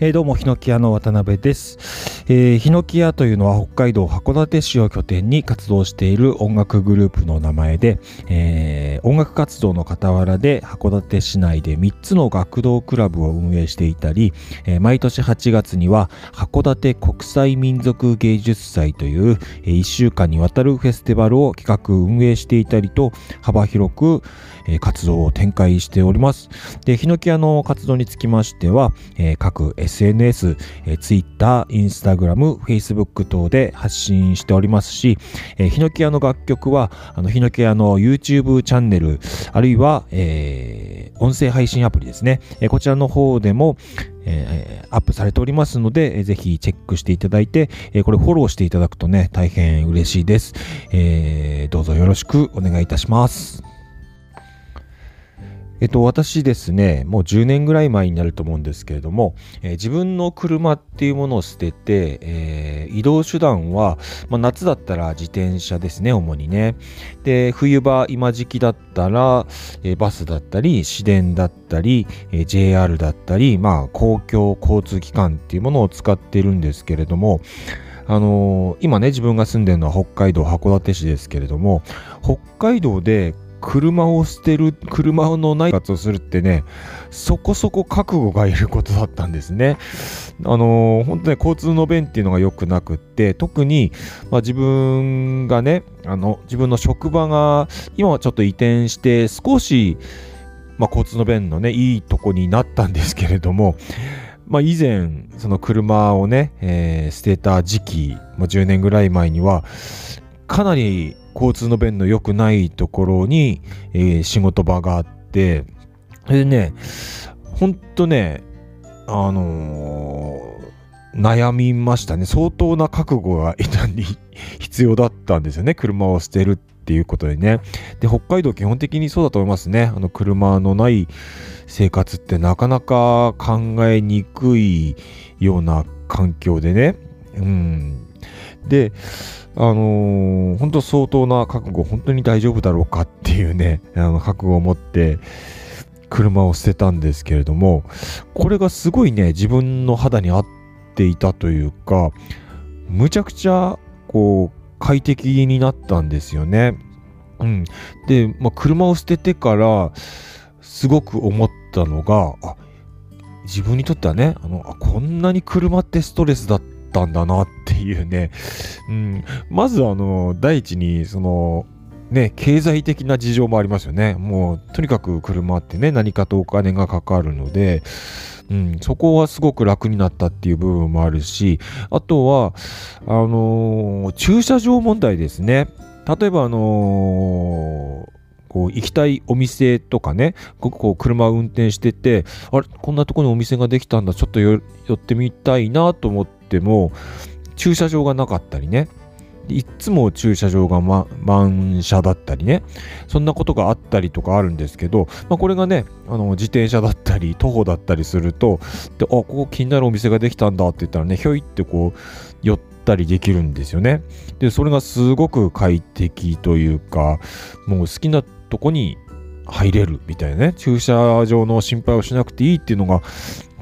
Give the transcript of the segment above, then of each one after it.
えー、どうも、ヒノキ屋の渡辺です、えー。ヒノキ屋というのは北海道函館市を拠点に活動している音楽グループの名前で、えー、音楽活動の傍らで函館市内で3つの学童クラブを運営していたり、えー、毎年8月には函館国際民族芸術祭という、えー、1週間にわたるフェスティバルを企画運営していたりと幅広く、えー、活動を展開しております。で、ヒノキ屋の活動につきましては、えー、各 SNS、えー、Twitter、Instagram、Facebook 等で発信しておりますし、えー、ヒノキ屋の楽曲は、あの、ヒノキ屋の YouTube チャンネル、あるいは、えー、音声配信アプリですね、えー、こちらの方でも、えー、アップされておりますので、えー、ぜひチェックしていただいて、えー、これフォローしていただくとね、大変嬉しいです。えー、どうぞよろしくお願いいたします。えっと、私ですね、もう10年ぐらい前になると思うんですけれども、えー、自分の車っていうものを捨てて、えー、移動手段は、まあ、夏だったら自転車ですね、主にね。で、冬場、今時期だったら、えー、バスだったり、市電だったり、え JR だったり、まあ、公共交通機関っていうものを使っているんですけれども、あのー、今ね、自分が住んでるのは北海道函館市ですけれども、北海道で車を捨てる、車のない活をするってね、そこそこ覚悟がいることだったんですね。あのー、本当ね、交通の便っていうのが良くなくって、特に、まあ、自分がね、あの、自分の職場が、今はちょっと移転して、少し、まあ、交通の便のね、いいとこになったんですけれども、まあ、以前、その車をね、えー、捨てた時期、まあ、10年ぐらい前には、かなり交通の便の良くないところに、えー、仕事場があって、でね、ほんとね、あのー、悩みましたね。相当な覚悟が 必要だったんですよね。車を捨てるっていうことでね。で、北海道基本的にそうだと思いますね。あの、車のない生活ってなかなか考えにくいような環境でね。うん。で、あのー、本当相当な覚悟、本当に大丈夫だろうかっていうね、あの覚悟を持って車を捨てたんですけれども、これがすごいね、自分の肌に合っていたというか、むちゃくちゃ、こう、快適になったんですよね。うん。で、まあ、車を捨ててから、すごく思ったのが、あ、自分にとってはね、あの、あこんなに車ってストレスだったったんだなっていうね、うん、まずあの、第一に、その、ね、経済的な事情もありますよね。もう、とにかく車ってね、何かとお金がかかるので、うん、そこはすごく楽になったっていう部分もあるし、あとは、あのー、駐車場問題ですね。例えば、あのーこう行きたいお店とかね、ここう車を運転してて、あれ、こんなとこにお店ができたんだ、ちょっと寄ってみたいなと思っても、駐車場がなかったりね、いつも駐車場が、ま、満車だったりね、そんなことがあったりとかあるんですけど、まあ、これがね、あの自転車だったり、徒歩だったりすると、であ、ここ気になるお店ができたんだって言ったらね、ひょいってこう、寄ったりできるんですよね。で、それがすごく快適というか、もう好きなとこに入れるみたいなね、駐車場の心配をしなくていいっていうのが、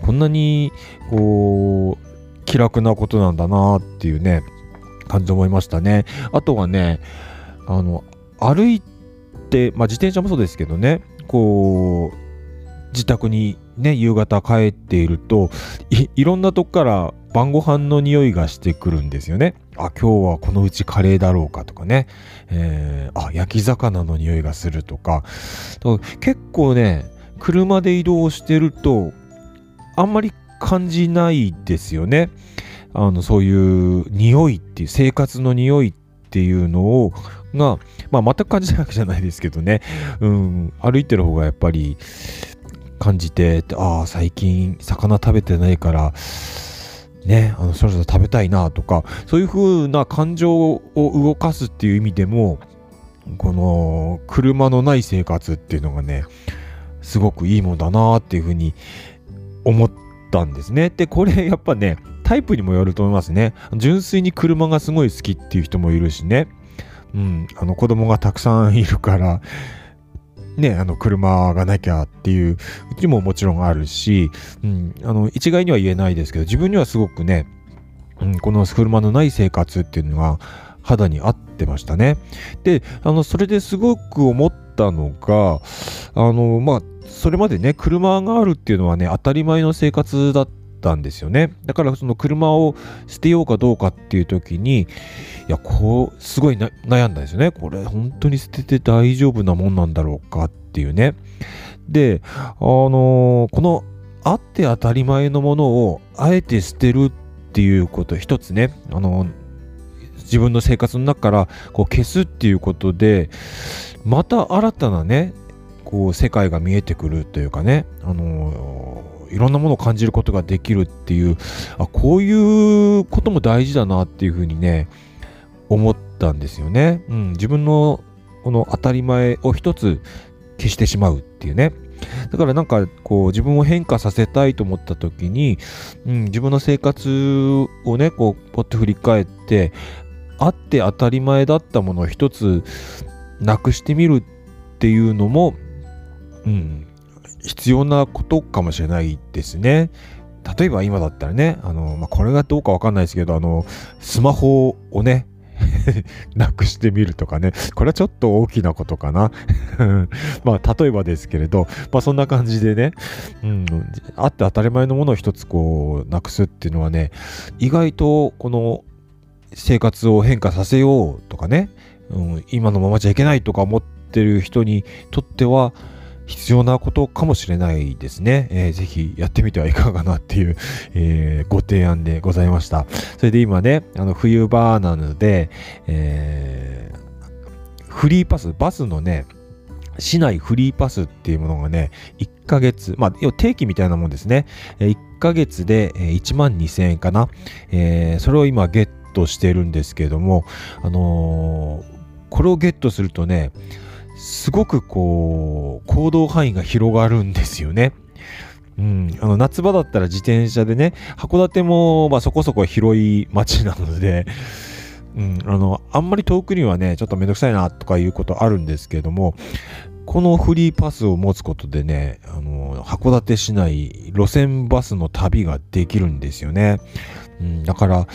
こんなに、こう、気楽なことなんだなっていうね、感じ思いましたね。あとはね、あの、歩いて、まあ自転車もそうですけどね、こう、自宅にね、夕方帰っているとい、いろんなとこから晩ご飯の匂いがしてくるんですよね。あ、今日はこのうちカレーだろうかとかね。えー、あ、焼き魚の匂いがするとか。結構ね、車で移動してると、あんまり感じないですよね。あの、そういう匂いっていう、生活の匂いっていうのを、が、まあ、全く感じないわけじゃないですけどね。うん、歩いてる方がやっぱり感じて、ああ、最近魚食べてないから、ね、あのそろそろ食べたいなとか、そういう風な感情を動かすっていう意味でも、この車のない生活っていうのがね、すごくいいもんだなっていう風に思っったんですね。で、これやっぱね、タイプにもよると思いますね。純粋に車がすごい好きっていう人もいるしね。うん、あの子供がたくさんいるから、ね、あの車がなきゃっていううちももちろんあるし、うん、あの一概には言えないですけど自分にはすごくね、うん、この車のない生活っていうのが肌に合ってましたね。であのそれですごく思ったのがあのまあそれまでね車があるっていうのはね当たり前の生活だったんですよね。だからその車を捨てようかどうかっていう時にいやこうすごい悩んだんですよね。これ本当に捨てて大丈夫なもんなんだろうかっていうね。であの、このあって当たり前のものをあえて捨てるっていうこと一つね。あの自分の生活の中からこう消すっていうことでまた新たなねこう世界が見えてくるというかね、あのー、いろんなものを感じることができるっていうあこういうことも大事だなっていうふうにね思ったんですよね。うん、自分のこの当たり前を一つ消してしまうっていうね。だからなんかこう自分を変化させたいと思った時に、うん、自分の生活をねこうポッと振り返ってあって当たり前だったものを一つなくしてみるっていうのもうん、必要なことかもしれないですね。例えば今だったらね、あの、まあ、これがどうかわかんないですけど、あの、スマホをね、なくしてみるとかね。これはちょっと大きなことかな。まあ、例えばですけれど、まあ、そんな感じでね、うん、あって当たり前のものを一つこう、なくすっていうのはね、意外とこの生活を変化させようとかね、うん、今のままじゃいけないとか思ってる人にとっては、必要なことかもしれないですね。えー、ぜひやってみてはいかがなっていう、えー、ご提案でございました。それで今ね、あの冬場なので、えー、フリーパス、バスのね、市内フリーパスっていうものがね、1ヶ月、まあ、定期みたいなもんですね。1ヶ月で1万2000円かな。えー、それを今ゲットトしてるんですけれども、あのー、これをゲットするとね、すごくこう、行動範囲が広がるんですよね。うん、あの夏場だったら自転車でね、函館も、ま、そこそこ広い街なので、うん、あの、あんまり遠くにはね、ちょっとめんどくさいなとかいうことあるんですけども、このフリーパスを持つことでね、あの、函館市内路線バスの旅ができるんですよね。うん、だから、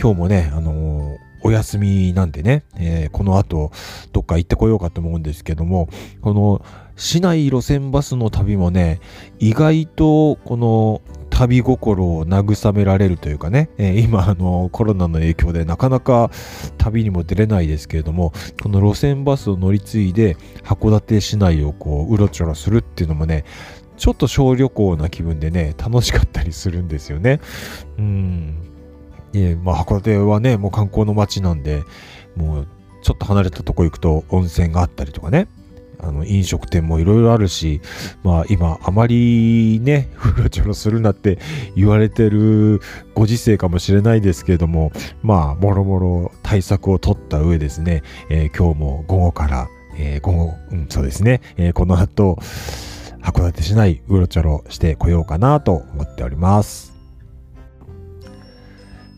今日もね、あのお休みなんでね、えー、この後どっか行ってこようかと思うんですけども、この市内路線バスの旅もね、意外とこの旅心を慰められるというかね、えー、今あのコロナの影響でなかなか旅にも出れないですけれども、この路線バスを乗り継いで函館市内をこううろちょろするっていうのもね、ちょっと小旅行な気分でね、楽しかったりするんですよね。うん。えまあ、函館はね、もう観光の街なんで、もうちょっと離れたとこ行くと温泉があったりとかね、あの飲食店もいろいろあるし、まあ今あまりね、うろちょろするなって言われてるご時世かもしれないですけれども、まあもろもろ対策を取った上ですね、えー、今日も午後から、えー、午後、うん、そうですね、えー、この後、函館市内うろちょろしてこようかなと思っております。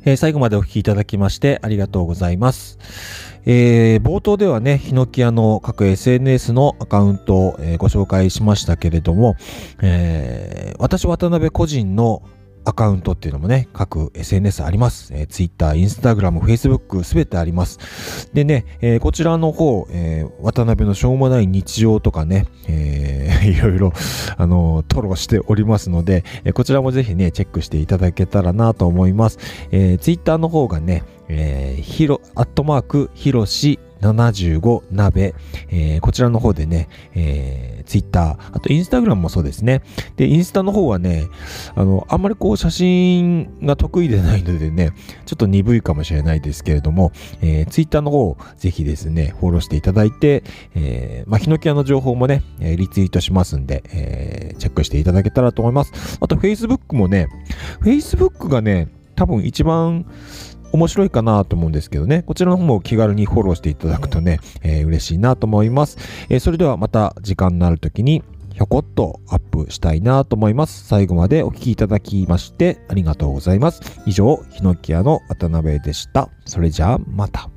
えー、最後までお聴きいただきましてありがとうございます。えー、冒頭ではね、ヒノキ屋の各 SNS のアカウントを、え、ご紹介しましたけれども、えー、私渡辺個人のアカウントっていうのもね、各 SNS あります。えー、Twitter、Instagram、Facebook すべてあります。でね、えー、こちらの方、えー、渡辺のしょうもない日常とかね、えー、いろいろ、あの、トロしておりますので、えー、こちらもぜひね、チェックしていただけたらなと思います。えー、Twitter の方がね、えー、ひろ、アットマーク、ひろし75鍋、えー、こちらの方でね、えー、ツイッター、あとインスタグラムもそうですね。で、インスタの方はね、あの、あんまりこう写真が得意でないのでね、ちょっと鈍いかもしれないですけれども、えー、ツイッターの方、ぜひですね、フォローしていただいて、えー、まあ、ヒノキ屋の情報もね、えー、リツイートしますんで、えー、チェックしていただけたらと思います。あと、Facebook もね、Facebook がね、多分一番面白いかなと思うんですけどね、こちらの方も気軽にフォローしていただくとね、えー、嬉しいなと思います。えー、それではまた時間のある時にひょこっとアップしたいなと思います。最後までお聴きいただきましてありがとうございます。以上、ヒノキ屋の渡辺でした。それじゃあまた。